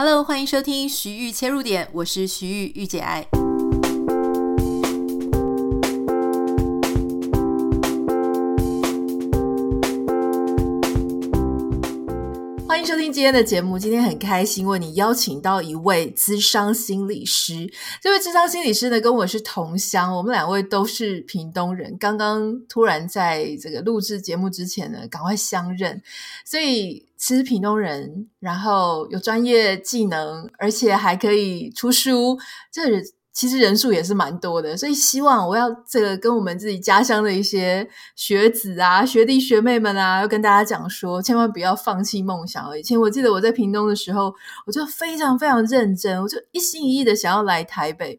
Hello，欢迎收听徐玉切入点，我是徐玉玉姐爱。欢迎收听今天的节目。今天很开心为你邀请到一位咨商心理师。这位咨商心理师呢，跟我是同乡，我们两位都是屏东人。刚刚突然在这个录制节目之前呢，赶快相认。所以，是屏东人，然后有专业技能，而且还可以出书，这其实人数也是蛮多的，所以希望我要这个跟我们自己家乡的一些学子啊、学弟学妹们啊，要跟大家讲说，千万不要放弃梦想。以前我记得我在屏东的时候，我就非常非常认真，我就一心一意的想要来台北。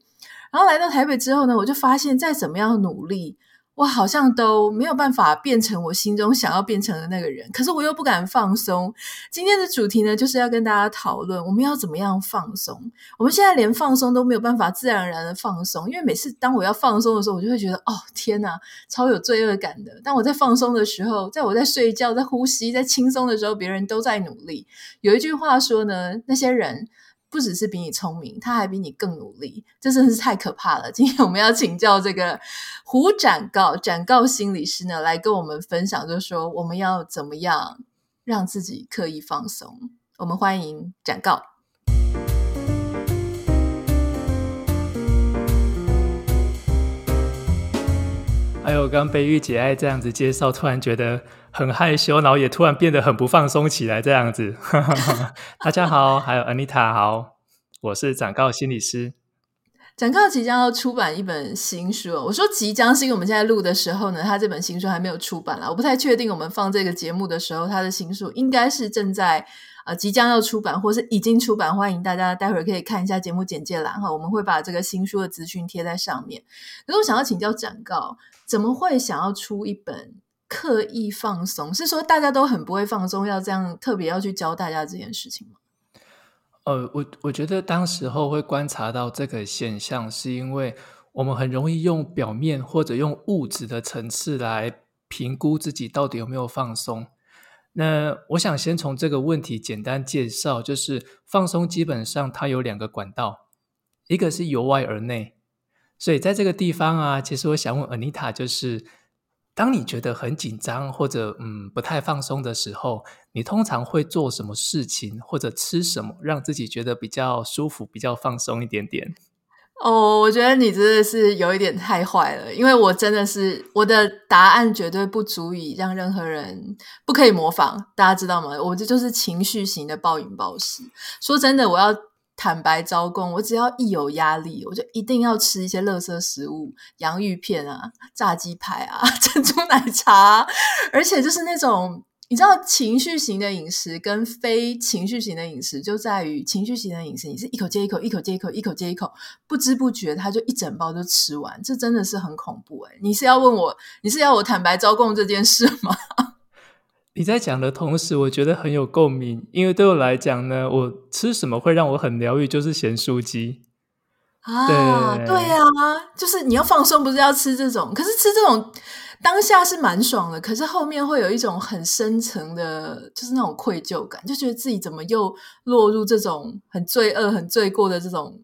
然后来到台北之后呢，我就发现再怎么样努力。我好像都没有办法变成我心中想要变成的那个人，可是我又不敢放松。今天的主题呢，就是要跟大家讨论我们要怎么样放松。我们现在连放松都没有办法自然而然的放松，因为每次当我要放松的时候，我就会觉得哦天哪，超有罪恶感的。当我在放松的时候，在我在睡觉、在呼吸、在轻松的时候，别人都在努力。有一句话说呢，那些人。不只是比你聪明，他还比你更努力，这真是太可怕了。今天我们要请教这个胡展告展告心理师呢，来跟我们分享，就是说我们要怎么样让自己刻意放松。我们欢迎展告。还有刚被玉姐爱这样子介绍，突然觉得很害羞，然后也突然变得很不放松起来，这样子。大家好，还有 Anita 好，我是展告心理师。展告即将要出版一本新书，我说即将是因为我们现在录的时候呢，他这本新书还没有出版了。我不太确定我们放这个节目的时候，他的新书应该是正在。呃，即将要出版或是已经出版，欢迎大家待会儿可以看一下节目简介栏哈，我们会把这个新书的资讯贴在上面。可是我想要请教展告，怎么会想要出一本刻意放松？是说大家都很不会放松，要这样特别要去教大家这件事情吗？呃，我我觉得当时候会观察到这个现象，是因为我们很容易用表面或者用物质的层次来评估自己到底有没有放松。那我想先从这个问题简单介绍，就是放松基本上它有两个管道，一个是由外而内，所以在这个地方啊，其实我想问 Anita，就是当你觉得很紧张或者嗯不太放松的时候，你通常会做什么事情或者吃什么，让自己觉得比较舒服、比较放松一点点？哦我觉得你真的是有一点太坏了，因为我真的是我的答案绝对不足以让任何人不可以模仿，大家知道吗？我这就是情绪型的暴饮暴食。说真的，我要坦白招供，我只要一有压力，我就一定要吃一些垃圾食物，洋芋片啊、炸鸡排啊、珍珠奶茶，而且就是那种。你知道情绪型的饮食跟非情绪型的饮食就在于情绪型的饮食，你是一口接一口，一口接一口，一口接一口，不知不觉他就一整包就吃完，这真的是很恐怖诶。你是要问我，你是要我坦白招供这件事吗？你在讲的同时，我觉得很有共鸣，因为对我来讲呢，我吃什么会让我很疗愈，就是咸酥鸡啊，对，对啊，就是你要放松，不是要吃这种，可是吃这种。当下是蛮爽的，可是后面会有一种很深层的，就是那种愧疚感，就觉得自己怎么又落入这种很罪恶、很罪过的这种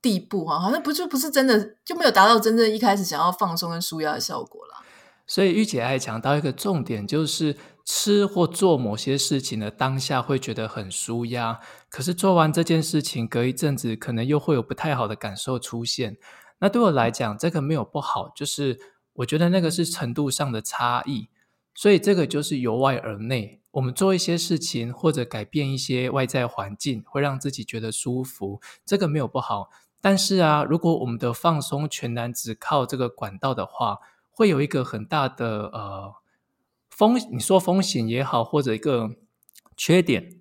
地步啊？好像不就不是真的，就没有达到真正一开始想要放松跟舒压的效果了。所以御姐爱讲到一个重点，就是吃或做某些事情的当下会觉得很舒压，可是做完这件事情，隔一阵子可能又会有不太好的感受出现。那对我来讲，这个没有不好，就是。我觉得那个是程度上的差异，所以这个就是由外而内。我们做一些事情或者改变一些外在环境，会让自己觉得舒服，这个没有不好。但是啊，如果我们的放松全然只靠这个管道的话，会有一个很大的呃风，你说风险也好，或者一个缺点，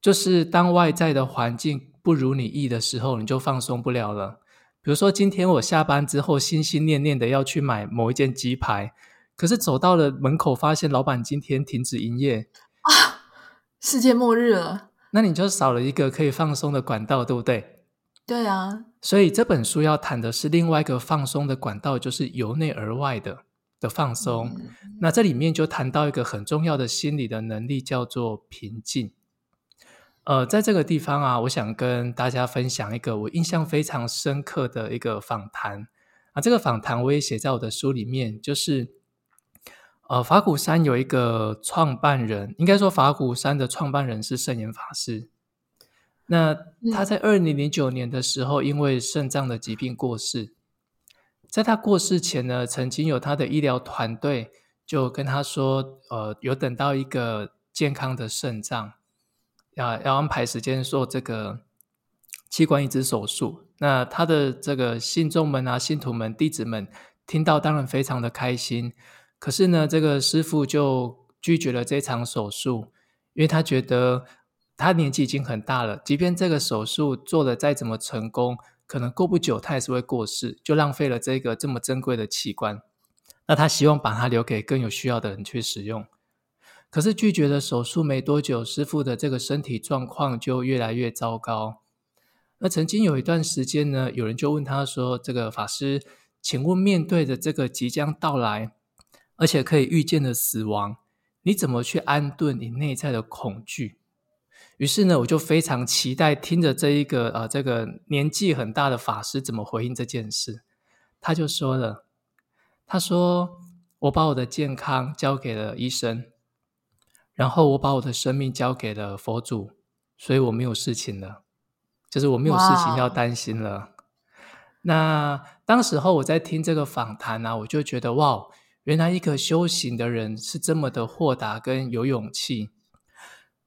就是当外在的环境不如你意的时候，你就放松不了了。比如说，今天我下班之后，心心念念的要去买某一件鸡排，可是走到了门口，发现老板今天停止营业啊，世界末日了。那你就少了一个可以放松的管道，对不对？对啊。所以这本书要谈的是另外一个放松的管道，就是由内而外的的放松。嗯。那这里面就谈到一个很重要的心理的能力，叫做平静。呃，在这个地方啊，我想跟大家分享一个我印象非常深刻的一个访谈啊。这个访谈我也写在我的书里面，就是呃，法鼓山有一个创办人，应该说法鼓山的创办人是圣严法师。那他在二零零九年的时候，因为肾脏的疾病过世。在他过世前呢，曾经有他的医疗团队就跟他说，呃，有等到一个健康的肾脏。要要安排时间做这个器官移植手术，那他的这个信众们啊、信徒们、弟子们听到当然非常的开心。可是呢，这个师父就拒绝了这场手术，因为他觉得他年纪已经很大了，即便这个手术做得再怎么成功，可能过不久他也是会过世，就浪费了这个这么珍贵的器官。那他希望把它留给更有需要的人去使用。可是拒绝了手术没多久，师傅的这个身体状况就越来越糟糕。那曾经有一段时间呢，有人就问他说：“这个法师，请问面对着这个即将到来，而且可以预见的死亡，你怎么去安顿你内在的恐惧？”于是呢，我就非常期待听着这一个呃这个年纪很大的法师怎么回应这件事。他就说了：“他说我把我的健康交给了医生。”然后我把我的生命交给了佛祖，所以我没有事情了，就是我没有事情要担心了。那当时候我在听这个访谈啊，我就觉得哇，原来一个修行的人是这么的豁达跟有勇气。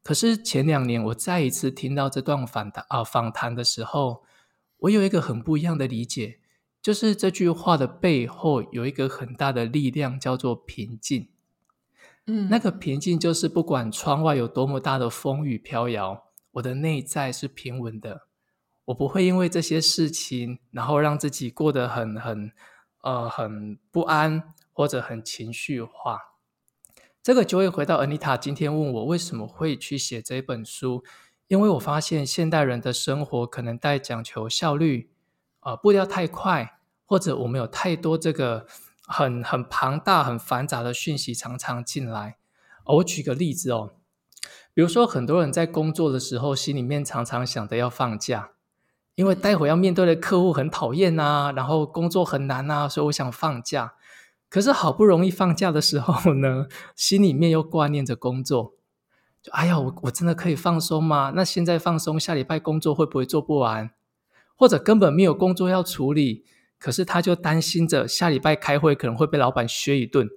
可是前两年我再一次听到这段访谈啊访谈的时候，我有一个很不一样的理解，就是这句话的背后有一个很大的力量，叫做平静。嗯，那个平静就是不管窗外有多么大的风雨飘摇，我的内在是平稳的。我不会因为这些事情，然后让自己过得很很呃很不安或者很情绪化。这个就会回到 Anita 今天问我为什么会去写这本书，因为我发现现代人的生活可能带讲求效率，呃，步调太快，或者我们有太多这个。很很庞大、很繁杂的讯息常常进来。我举个例子哦，比如说很多人在工作的时候，心里面常常想着要放假，因为待会要面对的客户很讨厌啊，然后工作很难啊，所以我想放假。可是好不容易放假的时候呢，心里面又挂念着工作，就哎呀，我我真的可以放松吗？那现在放松，下礼拜工作会不会做不完？或者根本没有工作要处理？可是他就担心着下礼拜开会可能会被老板削一顿，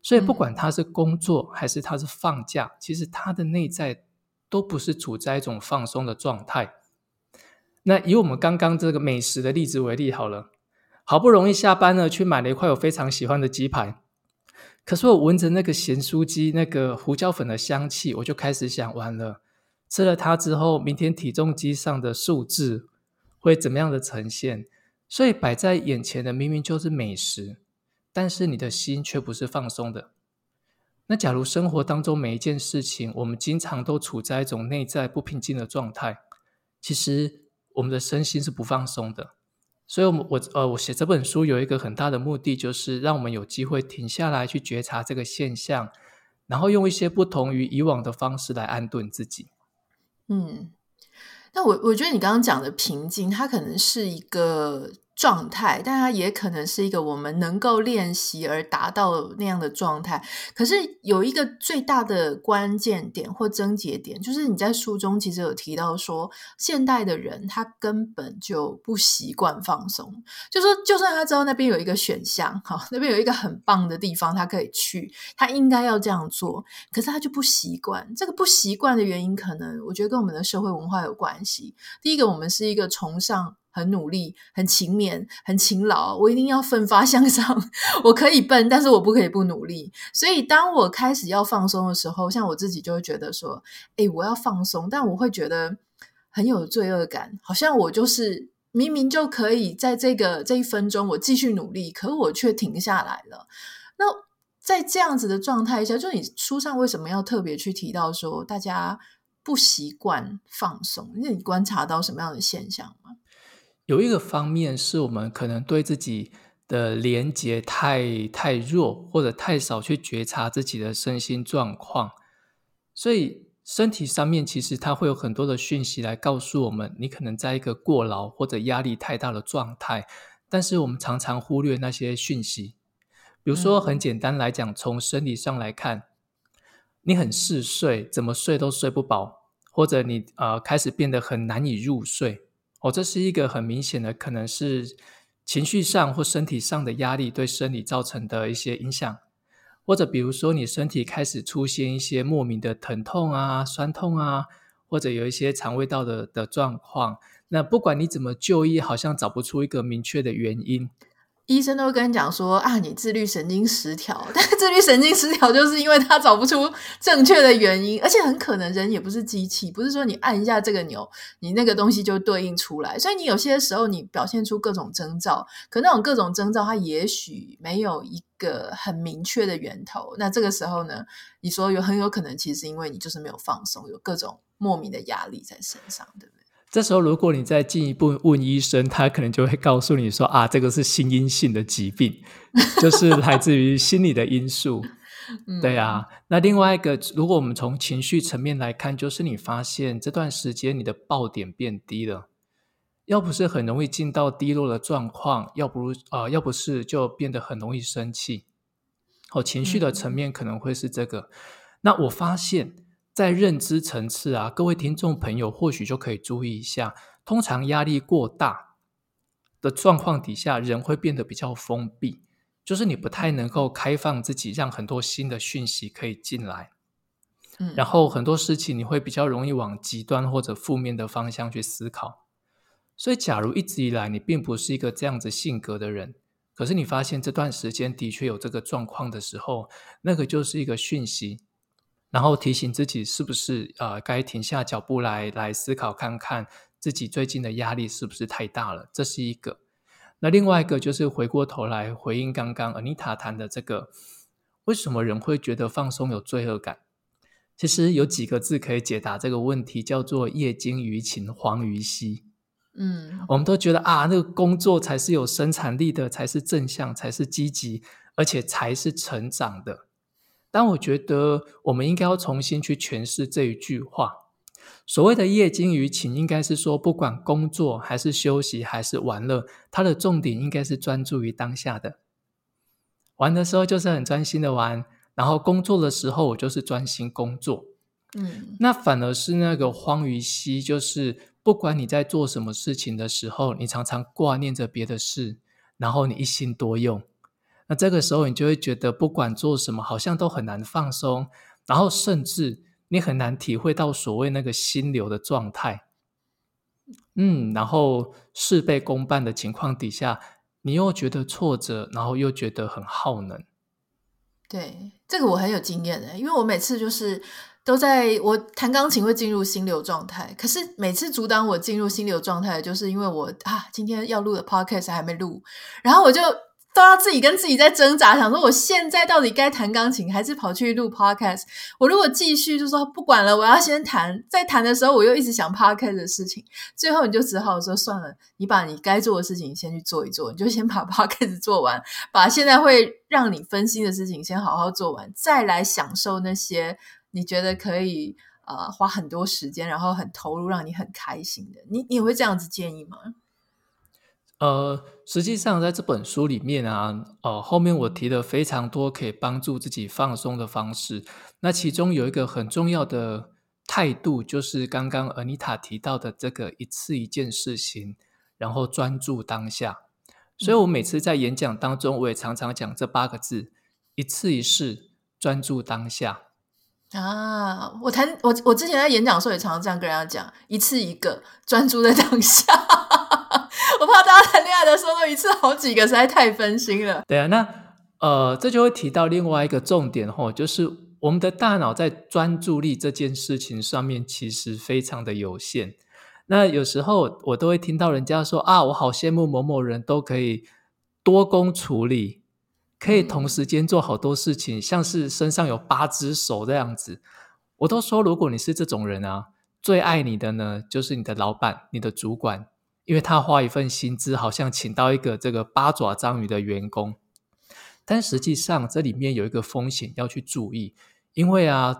所以不管他是工作还是他是放假，其实他的内在都不是处在一种放松的状态。那以我们刚刚这个美食的例子为例好了，好不容易下班了，去买了一块我非常喜欢的鸡排，可是我闻着那个咸酥鸡那个胡椒粉的香气，我就开始想，完了，吃了它之后，明天体重机上的数字会怎么样的呈现？所以摆在眼前的明明就是美食，但是你的心却不是放松的。那假如生活当中每一件事情，我们经常都处在一种内在不平静的状态，其实我们的身心是不放松的。所以我，我呃，我写这本书有一个很大的目的，就是让我们有机会停下来去觉察这个现象，然后用一些不同于以往的方式来安顿自己。嗯。那我我觉得你刚刚讲的平静，它可能是一个状态，但它也可能是一个我们能够练习而达到那样的状态。可是有一个最大的关键点或症结点，就是你在书中其实有提到说，现代的人他根本就不习惯放松，就说就算他知道那边有一个选项，哈，那边有一个很棒的地方他可以去，他应该要这样做，可是他就不习惯。这个不习惯的原因，可能我觉得跟我们的社会文化有关系。第一个，我们是一个崇尚。很努力，很勤勉，很勤劳。我一定要奋发向上。我可以笨，但是我不可以不努力。所以，当我开始要放松的时候，像我自己就会觉得说：“诶，我要放松。”但我会觉得很有罪恶感，好像我就是明明就可以在这个这一分钟我继续努力，可我却停下来了。那在这样子的状态下，就你书上为什么要特别去提到说大家不习惯放松？那你观察到什么样的现象吗？有一个方面是我们可能对自己的连接太太弱，或者太少去觉察自己的身心状况，所以身体上面其实它会有很多的讯息来告诉我们，你可能在一个过劳或者压力太大的状态，但是我们常常忽略那些讯息。比如说，很简单来讲，从生理上来看，你很嗜睡，怎么睡都睡不饱，或者你呃开始变得很难以入睡，哦，这是一个很明显的，可能是情绪上或身体上的压力对生理造成的一些影响。或者比如说，你身体开始出现一些莫名的疼痛啊、酸痛啊，或者有一些肠胃道的的状况，那不管你怎么就医，好像找不出一个明确的原因。医生都会跟你讲说啊，你自律神经失调，但是自律神经失调就是因为他找不出正确的原因，而且很可能人也不是机器，不是说你按一下这个钮，你那个东西就对应出来。所以你有些时候你表现出各种征兆，可那种各种征兆它也许没有一个很明确的源头。那这个时候呢，你说有很有可能其实因为你就是没有放松，有各种莫名的压力在身上，对不对？这时候，如果你再进一步问医生，他可能就会告诉你说：“啊，这个是心因性的疾病，就是来自于心理的因素。”对啊。那另外一个，如果我们从情绪层面来看，就是你发现这段时间你的爆点变低了，要不是很容易进到低落的状况，要不啊、呃，要不是就变得很容易生气。哦，情绪的层面可能会是这个。嗯、那我发现。在认知层次啊，各位听众朋友或许就可以注意一下，通常压力过大的状况底下，人会变得比较封闭，就是你不太能够开放自己，让很多新的讯息可以进来。嗯，然后很多事情你会比较容易往极端或者负面的方向去思考。所以，假如一直以来你并不是一个这样子性格的人，可是你发现这段时间的确有这个状况的时候，那个就是一个讯息。然后提醒自己，是不是呃该停下脚步来来思考看看自己最近的压力是不是太大了？这是一个。那另外一个就是回过头来回应刚刚 Anita 谈的这个，为什么人会觉得放松有罪恶感？其实有几个字可以解答这个问题，叫做业精于勤，荒于嬉。嗯，我们都觉得啊，那个工作才是有生产力的，才是正向，才是积极，而且才是成长的。但我觉得，我们应该要重新去诠释这一句话。所谓的业精于勤，应该是说，不管工作还是休息还是玩乐，它的重点应该是专注于当下的。玩的时候就是很专心的玩，然后工作的时候我就是专心工作。嗯，那反而是那个荒于嬉，就是不管你在做什么事情的时候，你常常挂念着别的事，然后你一心多用。那这个时候，你就会觉得不管做什么，好像都很难放松，然后甚至你很难体会到所谓那个心流的状态。嗯，然后事倍功半的情况底下，你又觉得挫折，然后又觉得很耗能。对，这个我很有经验的，因为我每次就是都在我弹钢琴会进入心流状态，可是每次阻挡我进入心流状态，就是因为我啊，今天要录的 podcast 还没录，然后我就。都要自己跟自己在挣扎，想说我现在到底该弹钢琴，还是跑去录 podcast？我如果继续就说不管了，我要先弹。在弹的时候，我又一直想 podcast 的事情，最后你就只好说算了，你把你该做的事情先去做一做，你就先把 podcast 做完，把现在会让你分心的事情先好好做完，再来享受那些你觉得可以呃花很多时间，然后很投入，让你很开心的。你你会这样子建议吗？呃，实际上在这本书里面啊，呃，后面我提了非常多可以帮助自己放松的方式。那其中有一个很重要的态度，就是刚刚厄尼塔提到的这个一次一件事情，然后专注当下。所以我每次在演讲当中，我也常常讲这八个字：一次一事，专注当下。啊，我谈我我之前在演讲的时候也常常这样跟人家讲：一次一个，专注在当下。我怕大家谈恋爱的时候都一次好几个，实在太分心了。对啊，那呃，这就会提到另外一个重点吼，就是我们的大脑在专注力这件事情上面其实非常的有限。那有时候我都会听到人家说啊，我好羡慕某某人都可以多工处理，可以同时间做好多事情，嗯、像是身上有八只手这样子。我都说，如果你是这种人啊，最爱你的呢，就是你的老板、你的主管。因为他花一份薪资，好像请到一个这个八爪章鱼的员工，但实际上这里面有一个风险要去注意，因为啊，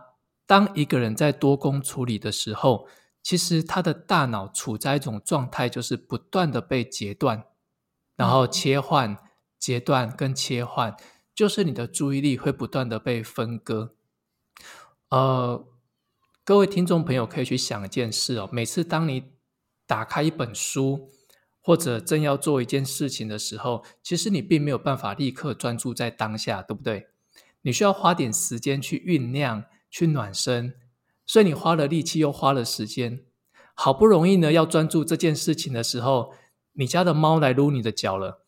当一个人在多工处理的时候，其实他的大脑处在一种状态，就是不断的被截断，然后切换、截断跟切换，就是你的注意力会不断的被分割。呃，各位听众朋友可以去想一件事哦，每次当你打开一本书，或者正要做一件事情的时候，其实你并没有办法立刻专注在当下，对不对？你需要花点时间去酝酿、去暖身，所以你花了力气又花了时间，好不容易呢要专注这件事情的时候，你家的猫来撸你的脚了，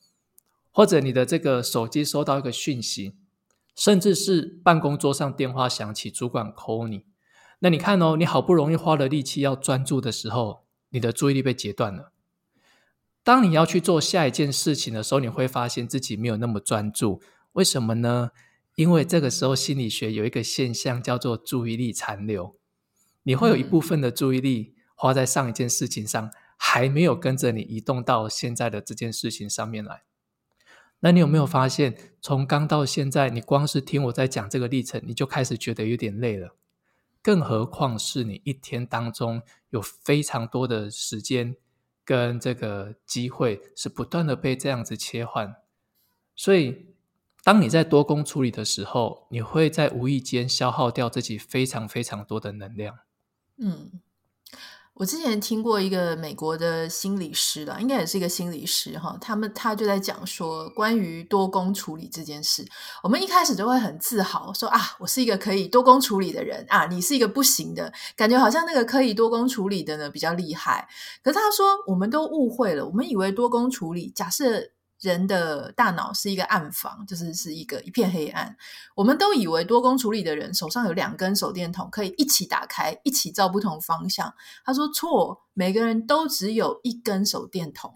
或者你的这个手机收到一个讯息，甚至是办公桌上电话响起，主管 call 你，那你看哦，你好不容易花了力气要专注的时候，你的注意力被截断了。当你要去做下一件事情的时候，你会发现自己没有那么专注，为什么呢？因为这个时候，心理学有一个现象叫做注意力残留，你会有一部分的注意力花在上一件事情上，还没有跟着你移动到现在的这件事情上面来。那你有没有发现，从刚到现在，你光是听我在讲这个历程，你就开始觉得有点累了？更何况是你一天当中有非常多的时间跟这个机会，是不断的被这样子切换，所以。当你在多工处理的时候，你会在无意间消耗掉自己非常非常多的能量。嗯，我之前听过一个美国的心理师了，应该也是一个心理师哈，他们他就在讲说，关于多工处理这件事，我们一开始就会很自豪说啊，我是一个可以多工处理的人啊，你是一个不行的，感觉好像那个可以多工处理的呢比较厉害。可是他说，我们都误会了，我们以为多工处理，假设。人的大脑是一个暗房，就是是一个一片黑暗。我们都以为多工处理的人手上有两根手电筒，可以一起打开，一起照不同方向。他说错，每个人都只有一根手电筒。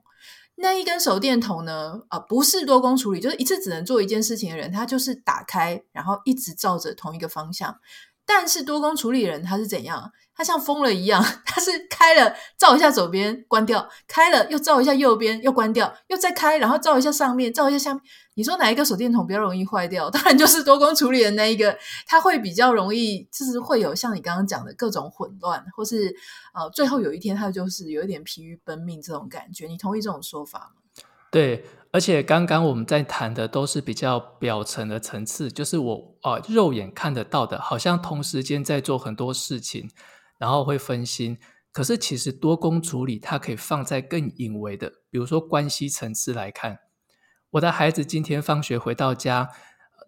那一根手电筒呢？啊、不是多工处理，就是一次只能做一件事情的人，他就是打开，然后一直照着同一个方向。但是多工处理人他是怎样？他像疯了一样，他是开了照一下左边，关掉；开了又照一下右边，又关掉；又再开，然后照一下上面，照一下下面。你说哪一个手电筒比较容易坏掉？当然就是多工处理的那一个，它会比较容易，就是会有像你刚刚讲的各种混乱，或是呃，最后有一天它就是有一点疲于奔命这种感觉。你同意这种说法吗？对。而且刚刚我们在谈的都是比较表层的层次，就是我啊、呃、肉眼看得到的，好像同时间在做很多事情，然后会分心。可是其实多工处理，它可以放在更隐微的，比如说关系层次来看。我的孩子今天放学回到家，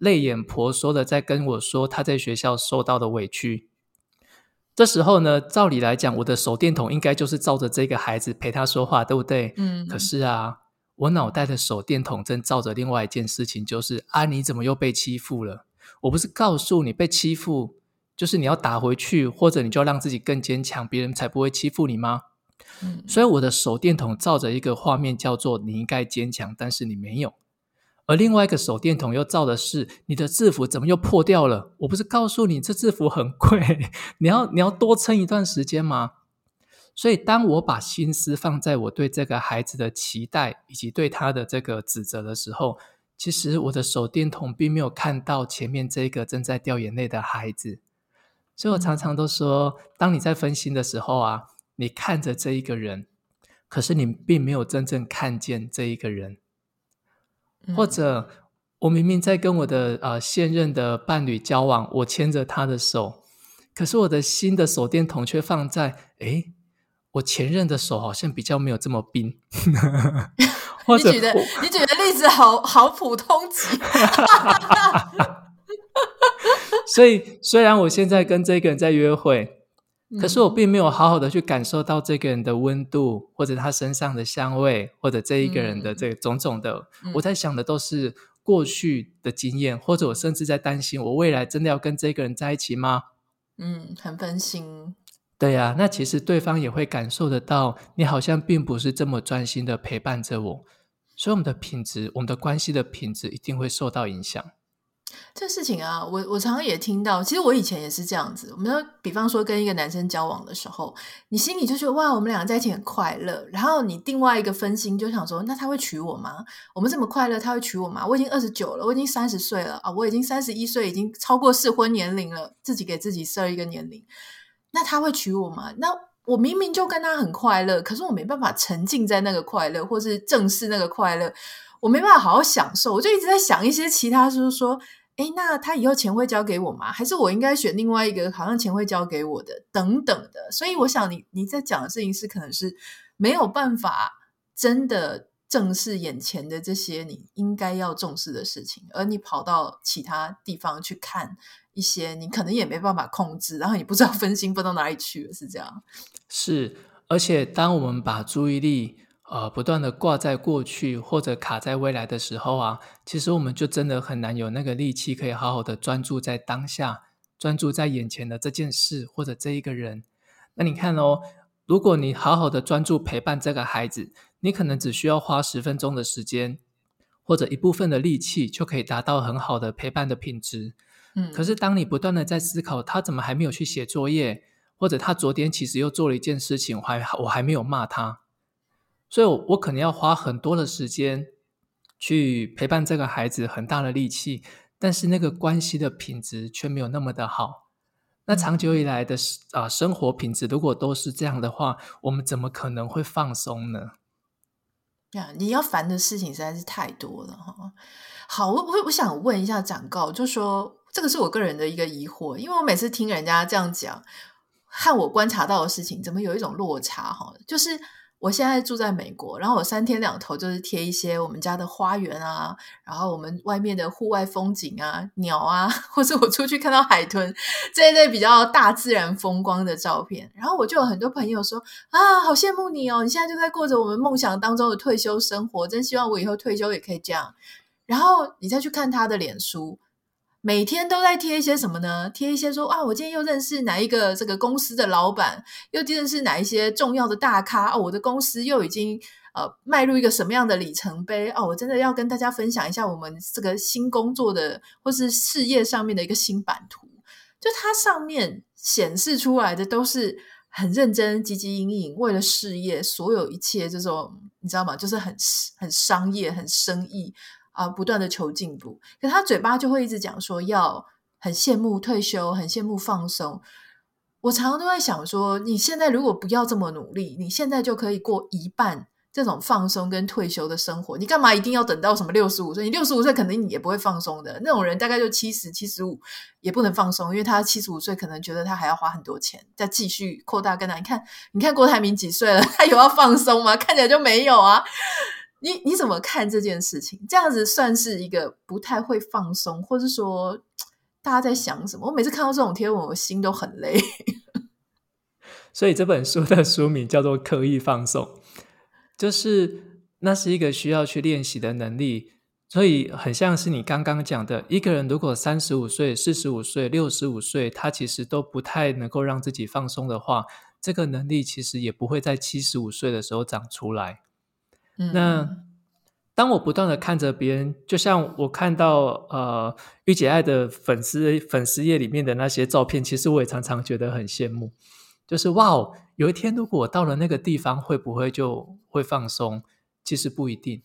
泪眼婆娑的在跟我说他在学校受到的委屈。这时候呢，照理来讲，我的手电筒应该就是照着这个孩子陪他说话，对不对？嗯。可是啊。我脑袋的手电筒正照着另外一件事情，就是啊，你怎么又被欺负了？我不是告诉你被欺负，就是你要打回去，或者你就要让自己更坚强，别人才不会欺负你吗？嗯。所以我的手电筒照着一个画面，叫做你应该坚强，但是你没有；而另外一个手电筒又照的是你的制服怎么又破掉了？我不是告诉你这制服很贵，你要你要多撑一段时间吗？所以，当我把心思放在我对这个孩子的期待以及对他的这个指责的时候，其实我的手电筒并没有看到前面这个正在掉眼泪的孩子。所以我常常都说，当你在分心的时候啊，你看着这一个人，可是你并没有真正看见这一个人。或者，我明明在跟我的呃现任的伴侣交往，我牵着他的手，可是我的新的手电筒却放在诶我前任的手好像比较没有这么冰，或者你举的你举的例子好好普通级，所以虽然我现在跟这个人在约会，可是我并没有好好的去感受到这个人的温度，或者他身上的香味，或者这一个人的这个种种的，嗯、我在想的都是过去的经验，或者我甚至在担心，我未来真的要跟这个人在一起吗？嗯，很分心。对呀，那其实对方也会感受得到，你好像并不是这么专心的陪伴着我，所以我们的品质，我们的关系的品质一定会受到影响。这事情啊，我我常常也听到。其实我以前也是这样子。我们说，比方说跟一个男生交往的时候，你心里就觉得哇，我们两个在一起很快乐。然后你另外一个分心就想说，那他会娶我吗？我们这么快乐，他会娶我吗？我已经二十九了，我已经三十岁了啊，我已经三十一岁，已经超过适婚年龄了，自己给自己设一个年龄。那他会娶我吗？那我明明就跟他很快乐，可是我没办法沉浸在那个快乐，或是正视那个快乐，我没办法好好享受。我就一直在想一些其他，就是说。诶，那他以后钱会交给我吗？还是我应该选另外一个好像钱会交给我的等等的？所以我想你你在讲的事情是可能是没有办法真的正视眼前的这些你应该要重视的事情，而你跑到其他地方去看一些你可能也没办法控制，然后你不知道分心分到哪里去了，是这样？是，而且当我们把注意力。呃，不断的挂在过去或者卡在未来的时候啊，其实我们就真的很难有那个力气，可以好好的专注在当下，专注在眼前的这件事或者这一个人。那你看哦，如果你好好的专注陪伴这个孩子，你可能只需要花十分钟的时间，或者一部分的力气，就可以达到很好的陪伴的品质。嗯，可是当你不断的在思考他怎么还没有去写作业，或者他昨天其实又做了一件事情，我还我还没有骂他。所以我，我可能要花很多的时间去陪伴这个孩子，很大的力气，但是那个关系的品质却没有那么的好。那长久以来的啊、呃、生活品质，如果都是这样的话，我们怎么可能会放松呢？呀，你要烦的事情实在是太多了哈。好，我我我想问一下长高，就说这个是我个人的一个疑惑，因为我每次听人家这样讲，和我观察到的事情，怎么有一种落差哈？就是。我现在住在美国，然后我三天两头就是贴一些我们家的花园啊，然后我们外面的户外风景啊、鸟啊，或是我出去看到海豚这一类比较大自然风光的照片。然后我就有很多朋友说啊，好羡慕你哦，你现在就在过着我们梦想当中的退休生活，真希望我以后退休也可以这样。然后你再去看他的脸书。每天都在贴一些什么呢？贴一些说啊，我今天又认识哪一个这个公司的老板，又认识哪一些重要的大咖哦，我的公司又已经呃迈入一个什么样的里程碑哦，我真的要跟大家分享一下我们这个新工作的或是事业上面的一个新版图。就它上面显示出来的都是很认真、积极营营，为了事业，所有一切这种你知道吗？就是很很商业、很生意。啊，不断的求进步，可他嘴巴就会一直讲说要很羡慕退休，很羡慕放松。我常常都在想说，你现在如果不要这么努力，你现在就可以过一半这种放松跟退休的生活。你干嘛一定要等到什么六十五岁？你六十五岁肯定你也不会放松的。那种人大概就七十、七十五也不能放松，因为他七十五岁可能觉得他还要花很多钱再继续扩大跟他。你看，你看郭台铭几岁了？他有要放松吗？看起来就没有啊。你你怎么看这件事情？这样子算是一个不太会放松，或是说大家在想什么？我每次看到这种贴文，我心都很累。所以这本书的书名叫做《刻意放松》，就是那是一个需要去练习的能力。所以很像是你刚刚讲的，一个人如果三十五岁、四十五岁、六十五岁，他其实都不太能够让自己放松的话，这个能力其实也不会在七十五岁的时候长出来。那当我不断的看着别人，就像我看到呃御姐爱的粉丝粉丝页里面的那些照片，其实我也常常觉得很羡慕。就是哇哦，有一天如果我到了那个地方，会不会就会放松？其实不一定。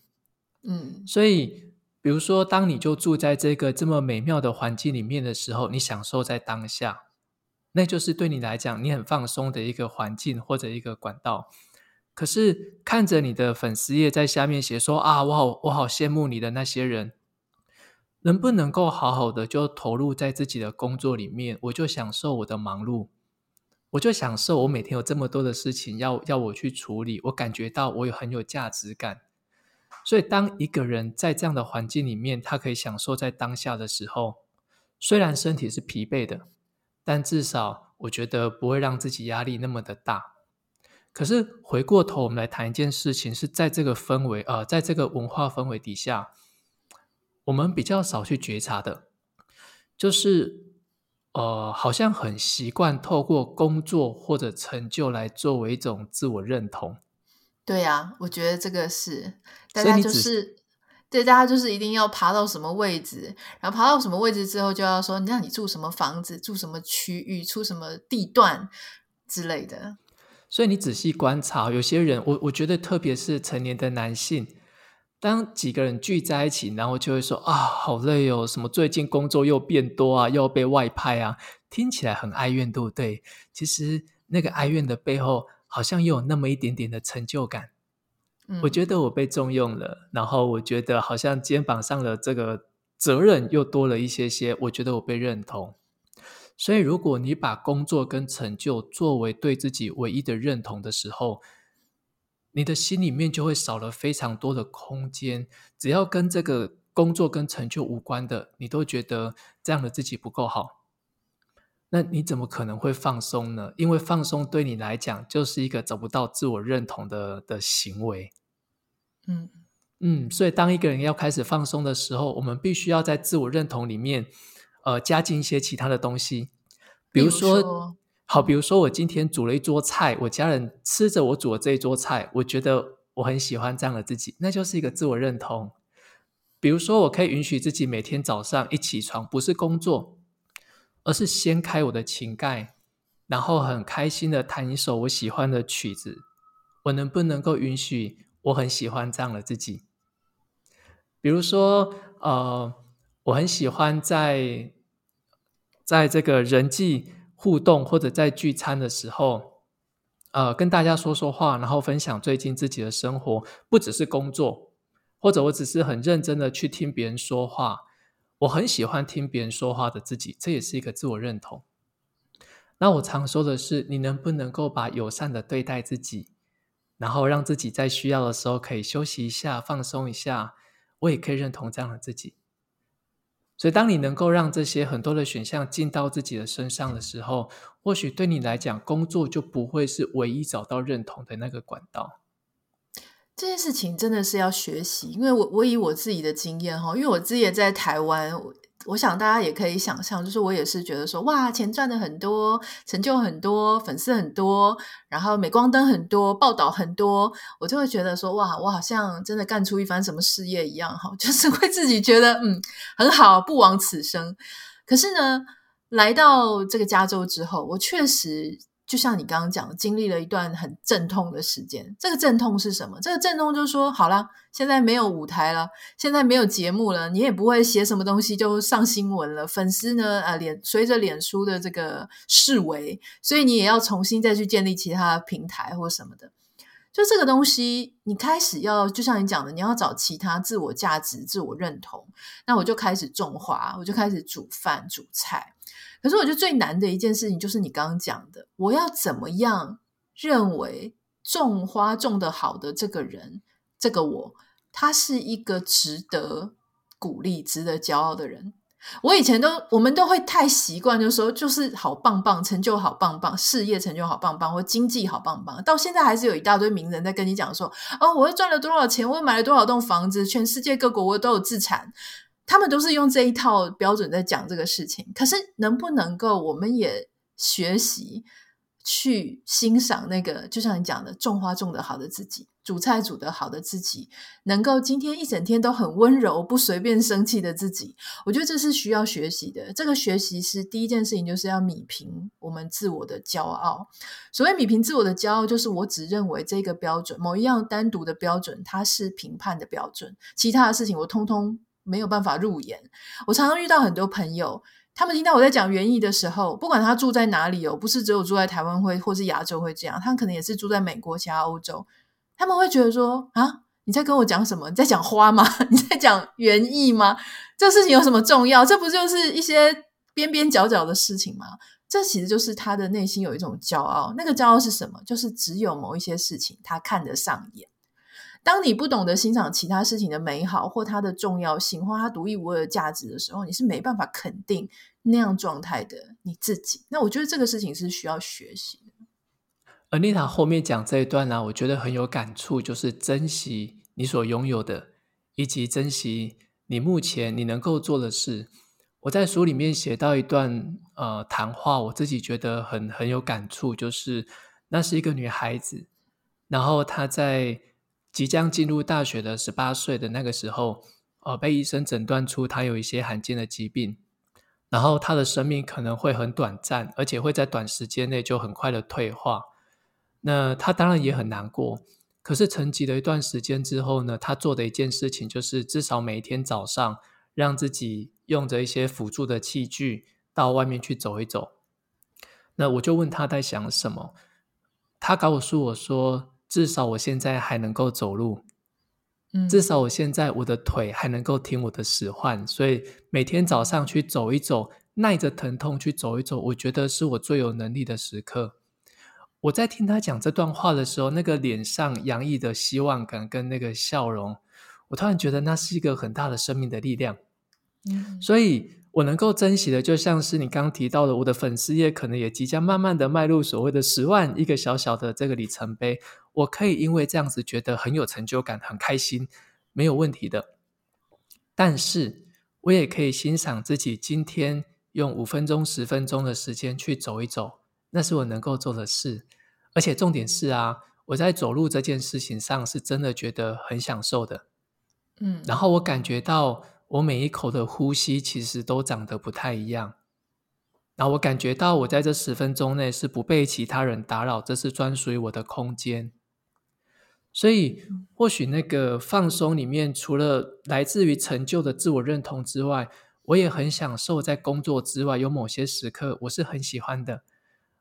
嗯，所以比如说，当你就住在这个这么美妙的环境里面的时候，你享受在当下，那就是对你来讲你很放松的一个环境或者一个管道。可是看着你的粉丝页在下面写说啊，我好我好羡慕你的那些人，能不能够好好的就投入在自己的工作里面？我就享受我的忙碌，我就享受我每天有这么多的事情要要我去处理，我感觉到我有很有价值感。所以当一个人在这样的环境里面，他可以享受在当下的时候，虽然身体是疲惫的，但至少我觉得不会让自己压力那么的大。可是回过头，我们来谈一件事情，是在这个氛围啊、呃，在这个文化氛围底下，我们比较少去觉察的，就是呃，好像很习惯透过工作或者成就来作为一种自我认同。对呀、啊，我觉得这个是大家就是对，大家就是一定要爬到什么位置，然后爬到什么位置之后，就要说，你让你住什么房子，住什么区域，出什么地段之类的。所以你仔细观察，有些人，我我觉得特别是成年的男性，当几个人聚在一起，然后就会说啊，好累哦，什么最近工作又变多啊，又要被外派啊，听起来很哀怨，对不对？其实那个哀怨的背后，好像又有那么一点点的成就感。嗯，我觉得我被重用了，然后我觉得好像肩膀上的这个责任又多了一些些，我觉得我被认同。所以，如果你把工作跟成就作为对自己唯一的认同的时候，你的心里面就会少了非常多的空间。只要跟这个工作跟成就无关的，你都觉得这样的自己不够好，那你怎么可能会放松呢？因为放松对你来讲就是一个找不到自我认同的的行为。嗯嗯，所以当一个人要开始放松的时候，我们必须要在自我认同里面。呃，加进一些其他的东西，比如说，好，比如说我今天煮了一桌菜，我家人吃着我煮的这一桌菜，我觉得我很喜欢这样的自己，那就是一个自我认同。比如说，我可以允许自己每天早上一起床不是工作，而是掀开我的琴盖，然后很开心的弹一首我喜欢的曲子。我能不能够允许我很喜欢这样的自己？比如说，呃。我很喜欢在在这个人际互动或者在聚餐的时候，呃，跟大家说说话，然后分享最近自己的生活，不只是工作，或者我只是很认真的去听别人说话。我很喜欢听别人说话的自己，这也是一个自我认同。那我常说的是，你能不能够把友善的对待自己，然后让自己在需要的时候可以休息一下、放松一下，我也可以认同这样的自己。所以，当你能够让这些很多的选项进到自己的身上的时候，或许对你来讲，工作就不会是唯一找到认同的那个管道。这件事情真的是要学习，因为我我以我自己的经验哈，因为我自己也在台湾。我想大家也可以想象，就是我也是觉得说，哇，钱赚的很多，成就很多，粉丝很多，然后镁光灯很多，报道很多，我就会觉得说，哇，我好像真的干出一番什么事业一样，哈，就是会自己觉得，嗯，很好，不枉此生。可是呢，来到这个加州之后，我确实。就像你刚刚讲的，经历了一段很阵痛的时间。这个阵痛是什么？这个阵痛就是说，好了，现在没有舞台了，现在没有节目了，你也不会写什么东西就上新闻了。粉丝呢，呃，脸随着脸书的这个式微，所以你也要重新再去建立其他平台或什么的。就这个东西，你开始要，就像你讲的，你要找其他自我价值、自我认同。那我就开始种花，我就开始煮饭、煮菜。可是我觉得最难的一件事情就是你刚刚讲的，我要怎么样认为种花种得好的这个人，这个我，他是一个值得鼓励、值得骄傲的人。我以前都，我们都会太习惯，就说，就是好棒棒，成就好棒棒，事业成就好棒棒，或经济好棒棒。到现在还是有一大堆名人在跟你讲说，哦，我又赚了多少钱，我又买了多少栋房子，全世界各国我都有资产。他们都是用这一套标准在讲这个事情，可是能不能够我们也学习去欣赏那个，就像你讲的，种花种得好的自己，煮菜煮得好的自己，能够今天一整天都很温柔，不随便生气的自己，我觉得这是需要学习的。这个学习是第一件事情，就是要米平我们自我的骄傲。所谓米平自我的骄傲，就是我只认为这个标准，某一样单独的标准，它是评判的标准，其他的事情我通通。没有办法入眼。我常常遇到很多朋友，他们听到我在讲园艺的时候，不管他住在哪里哦，不是只有住在台湾会或是亚洲会这样，他们可能也是住在美国、其他欧洲，他们会觉得说啊，你在跟我讲什么？你在讲花吗？你在讲园艺吗？这事情有什么重要？这不就是一些边边角角的事情吗？这其实就是他的内心有一种骄傲。那个骄傲是什么？就是只有某一些事情他看得上眼。当你不懂得欣赏其他事情的美好，或它的重要性，或它独一无二的价值的时候，你是没办法肯定那样状态的你自己。那我觉得这个事情是需要学习的。而妮塔后面讲这一段呢、我觉得很有感触，就是珍惜你所拥有的，以及珍惜你目前你能够做的事。我在书里面写到一段呃谈话，我自己觉得很很有感触，就是那是一个女孩子，然后她在。即将进入大学的十八岁的那个时候，呃，被医生诊断出他有一些罕见的疾病，然后他的生命可能会很短暂，而且会在短时间内就很快的退化。那他当然也很难过。可是沉寂了一段时间之后呢，他做的一件事情就是，至少每天早上，让自己用着一些辅助的器具到外面去走一走。那我就问他在想什么，他告诉我说，至少我现在还能够走路。至少我现在我的腿还能够听我的使唤，所以每天早上去走一走，耐着疼痛去走一走，我觉得是我最有能力的时刻。我在听他讲这段话的时候，那个脸上洋溢的希望感跟那个笑容，我突然觉得那是一个很大的生命的力量。嗯，所以。我能够珍惜的，就像是你刚刚提到的，我的粉丝页可能也即将慢慢的迈入所谓的十万，一个小小的这个里程碑。我可以因为这样子觉得很有成就感，很开心，没有问题的。但是我也可以欣赏自己今天用五分钟、十分钟的时间去走一走，那是我能够做的事。而且重点是啊，我在走路这件事情上是真的觉得很享受的。嗯，然后我感觉到。我每一口的呼吸其实都长得不太一样，然后我感觉到我在这十分钟内是不被其他人打扰，这是专属于我的空间。所以，或许那个放松里面，除了来自于成就的自我认同之外，我也很享受在工作之外有某些时刻我是很喜欢的，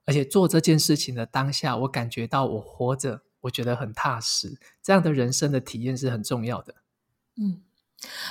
而且做这件事情的当下，我感觉到我活着，我觉得很踏实。这样的人生的体验是很重要的。嗯。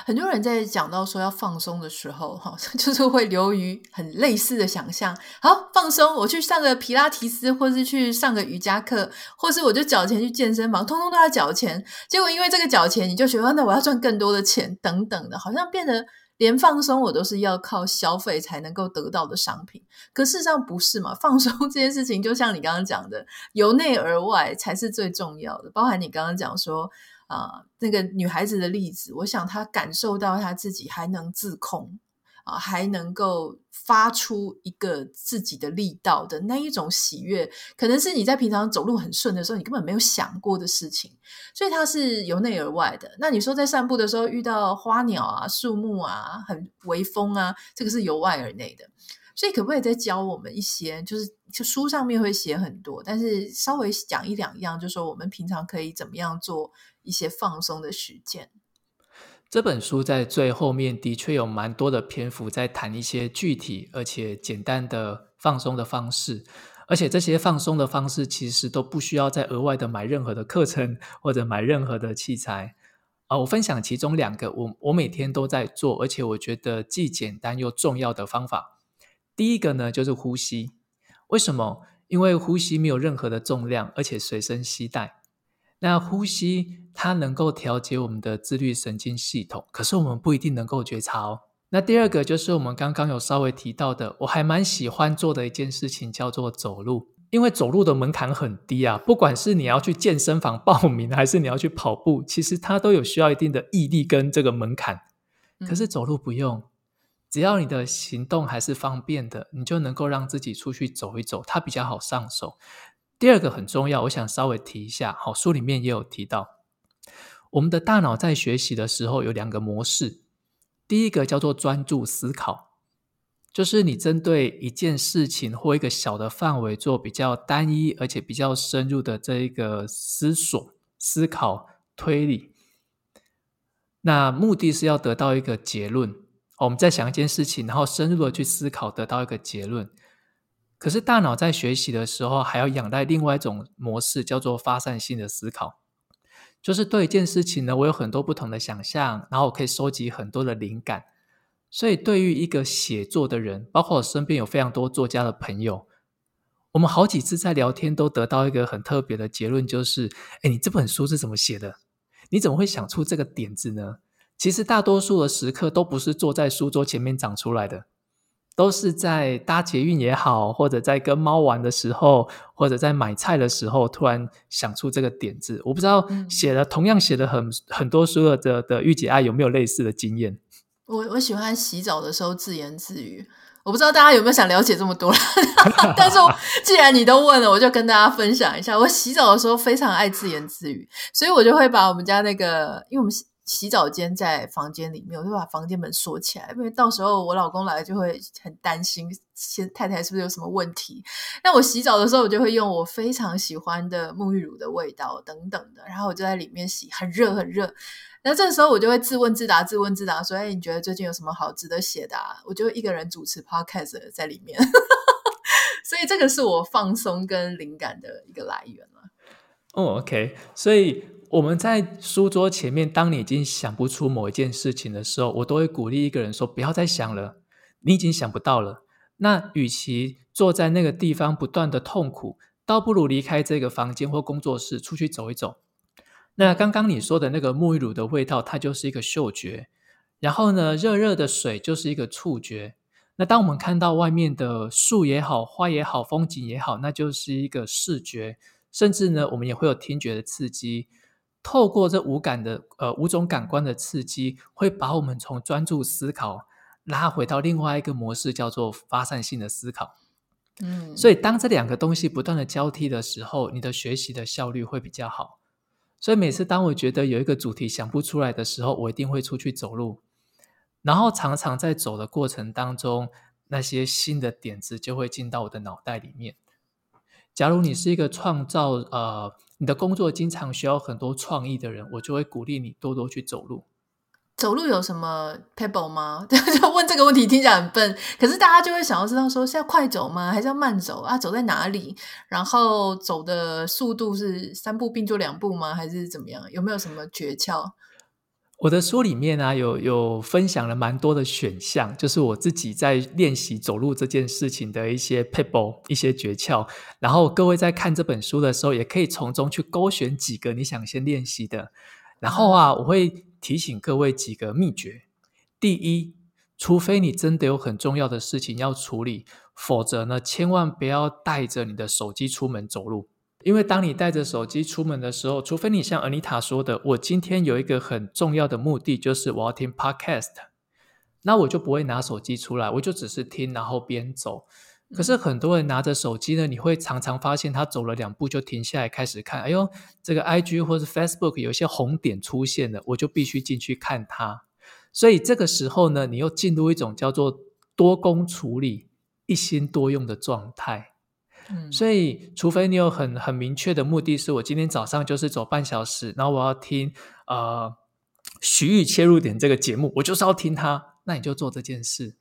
很多人在讲到说要放松的时候，哈，就是会流于很类似的想象。好，放松，我去上个皮拉提斯，或是去上个瑜伽课，或是我就缴钱去健身房，通通都要缴钱。结果因为这个缴钱，你就觉得那我要赚更多的钱，等等的，好像变得连放松我都是要靠消费才能够得到的商品。可事实上不是嘛？放松 这件事情，就像你刚刚讲的，由内而外才是最重要的。包含你刚刚讲说。啊、那个女孩子的例子，我想她感受到她自己还能自控啊、呃，还能够发出一个自己的力道的那一种喜悦，可能是你在平常走路很顺的时候，你根本没有想过的事情。所以它是由内而外的。那你说在散步的时候遇到花鸟啊、树木啊、很微风啊，这个是由外而内的。所以可不可以再教我们一些？就是书上面会写很多，但是稍微讲一两样，就说我们平常可以怎么样做。一些放松的时间。这本书在最后面的确有蛮多的篇幅在谈一些具体而且简单的放松的方式，而且这些放松的方式其实都不需要再额外的买任何的课程或者买任何的器材。啊，我分享其中两个，我我每天都在做，而且我觉得既简单又重要的方法。第一个呢，就是呼吸。为什么？因为呼吸没有任何的重量，而且随身携带。那呼吸它能够调节我们的自律神经系统，可是我们不一定能够觉察哦。那第二个就是我们刚刚有稍微提到的，我还蛮喜欢做的一件事情叫做走路，因为走路的门槛很低啊。不管是你要去健身房报名，还是你要去跑步，其实它都有需要一定的毅力跟这个门槛。可是走路不用，只要你的行动还是方便的，你就能够让自己出去走一走，它比较好上手。第二个很重要，我想稍微提一下。好，书里面也有提到，我们的大脑在学习的时候有两个模式。第一个叫做专注思考，就是你针对一件事情或一个小的范围做比较单一而且比较深入的这一个思索、思考、推理。那目的是要得到一个结论。我们在想一件事情，然后深入的去思考，得到一个结论。可是大脑在学习的时候，还要仰赖另外一种模式，叫做发散性的思考。就是对一件事情呢，我有很多不同的想象，然后我可以收集很多的灵感。所以对于一个写作的人，包括我身边有非常多作家的朋友，我们好几次在聊天都得到一个很特别的结论，就是：哎，你这本书是怎么写的？你怎么会想出这个点子呢？其实大多数的时刻都不是坐在书桌前面长出来的。都是在搭捷运也好，或者在跟猫玩的时候，或者在买菜的时候，突然想出这个点子。我不知道写了、嗯、同样写了很很多书的的御姐爱有没有类似的经验？我我喜欢洗澡的时候自言自语。我不知道大家有没有想了解这么多，但是我既然你都问了，我就跟大家分享一下。我洗澡的时候非常爱自言自语，所以我就会把我们家那个，因为我们。洗澡间在房间里面，我就把房间门锁起来，因为到时候我老公来就会很担心，先太太是不是有什么问题？那我洗澡的时候，我就会用我非常喜欢的沐浴乳的味道等等的，然后我就在里面洗，很热很热。然后这个时候我就会自问自答，自问自答说：“哎，你觉得最近有什么好值得写的啊？”我就一个人主持 podcast 在里面，所以这个是我放松跟灵感的一个来源了。哦，OK，所以。我们在书桌前面，当你已经想不出某一件事情的时候，我都会鼓励一个人说：“不要再想了，你已经想不到了。那与其坐在那个地方不断的痛苦，倒不如离开这个房间或工作室，出去走一走。”那刚刚你说的那个沐浴乳的味道，它就是一个嗅觉；然后呢，热热的水就是一个触觉。那当我们看到外面的树也好，花也好，风景也好，那就是一个视觉。甚至呢，我们也会有听觉的刺激。透过这五感的呃五种感官的刺激，会把我们从专注思考拉回到另外一个模式，叫做发散性的思考。嗯，所以当这两个东西不断的交替的时候，你的学习的效率会比较好。所以每次当我觉得有一个主题想不出来的时候，我一定会出去走路，然后常常在走的过程当中，那些新的点子就会进到我的脑袋里面。假如你是一个创造呃。你的工作经常需要很多创意的人，我就会鼓励你多多去走路。走路有什么 pebble 吗？就问这个问题听起来很笨，可是大家就会想要知道说是要快走吗？还是要慢走啊？走在哪里？然后走的速度是三步并作两步吗？还是怎么样？有没有什么诀窍？我的书里面啊，有有分享了蛮多的选项，就是我自己在练习走路这件事情的一些撇步、一些诀窍。然后各位在看这本书的时候，也可以从中去勾选几个你想先练习的。然后啊，我会提醒各位几个秘诀。第一，除非你真的有很重要的事情要处理，否则呢，千万不要带着你的手机出门走路。因为当你带着手机出门的时候，除非你像 Anita 说的，我今天有一个很重要的目的，就是我要听 Podcast，那我就不会拿手机出来，我就只是听，然后边走。可是很多人拿着手机呢，你会常常发现他走了两步就停下来开始看，哎呦，这个 IG 或是 Facebook 有一些红点出现了，我就必须进去看它。所以这个时候呢，你又进入一种叫做多工处理、一心多用的状态。所以，除非你有很很明确的目的，是我今天早上就是走半小时，然后我要听呃徐玉切入点这个节目，我就是要听它，那你就做这件事。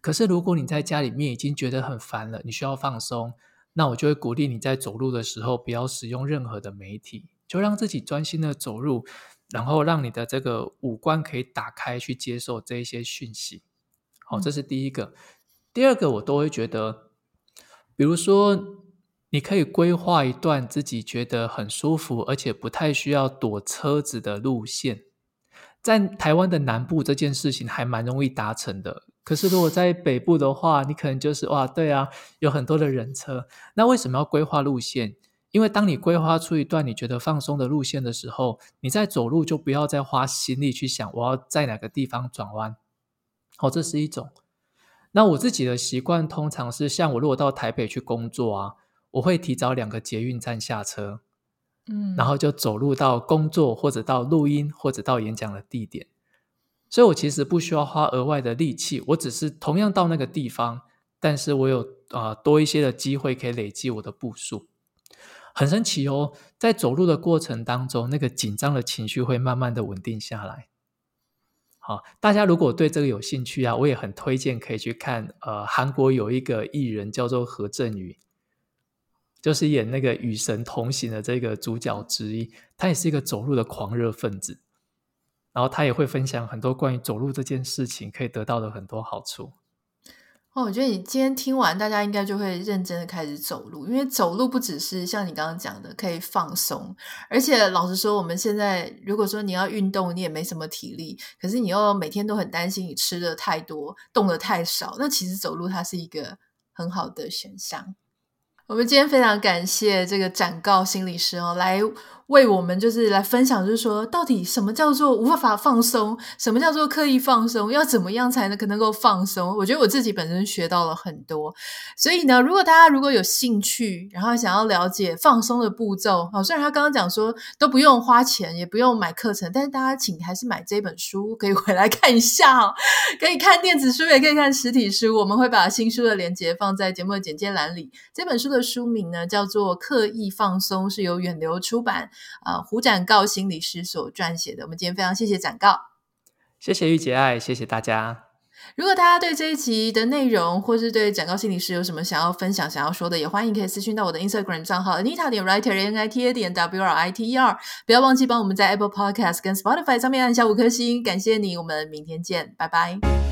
可是，如果你在家里面已经觉得很烦了，你需要放松，那我就会鼓励你在走路的时候不要使用任何的媒体，就让自己专心的走路，然后让你的这个五官可以打开去接受这一些讯息。好，这是第一个。第二个，我都会觉得。比如说，你可以规划一段自己觉得很舒服，而且不太需要躲车子的路线。在台湾的南部，这件事情还蛮容易达成的。可是如果在北部的话，你可能就是哇，对啊，有很多的人车。那为什么要规划路线？因为当你规划出一段你觉得放松的路线的时候，你在走路就不要再花心力去想我要在哪个地方转弯。好，这是一种。那我自己的习惯通常是，像我如果到台北去工作啊，我会提早两个捷运站下车，嗯，然后就走路到工作或者到录音或者到演讲的地点，所以我其实不需要花额外的力气，我只是同样到那个地方，但是我有啊、呃、多一些的机会可以累积我的步数，很神奇哦，在走路的过程当中，那个紧张的情绪会慢慢的稳定下来。啊，大家如果对这个有兴趣啊，我也很推荐可以去看。呃，韩国有一个艺人叫做何振宇，就是演那个《与神同行》的这个主角之一。他也是一个走路的狂热分子，然后他也会分享很多关于走路这件事情可以得到的很多好处。哦，我觉得你今天听完，大家应该就会认真的开始走路，因为走路不只是像你刚刚讲的可以放松，而且老实说，我们现在如果说你要运动，你也没什么体力，可是你又每天都很担心你吃的太多，动的太少，那其实走路它是一个很好的选项。我们今天非常感谢这个展告心理师哦，来为我们就是来分享，就是说到底什么叫做无法放松，什么叫做刻意放松，要怎么样才能可能够放松？我觉得我自己本身学到了很多。所以呢，如果大家如果有兴趣，然后想要了解放松的步骤，好，虽然他刚刚讲说都不用花钱，也不用买课程，但是大家请还是买这本书，可以回来看一下哦。可以看电子书，也可以看实体书。我们会把新书的链接放在节目的简介栏里。这本书的书名呢叫做《刻意放松》，是由远流出版。啊、呃，胡展告心理师所撰写的。我们今天非常谢谢展告，谢谢玉洁爱，谢谢大家。如果大家对这一集的内容，或是对展告心理师有什么想要分享、想要说的，也欢迎可以私讯到我的 Instagram 账号 Anita 点 Writer N I T A 点 W R I T E R。不要忘记帮我们在 Apple Podcast 跟 Spotify 上面按下五颗星，感谢你。我们明天见，拜拜。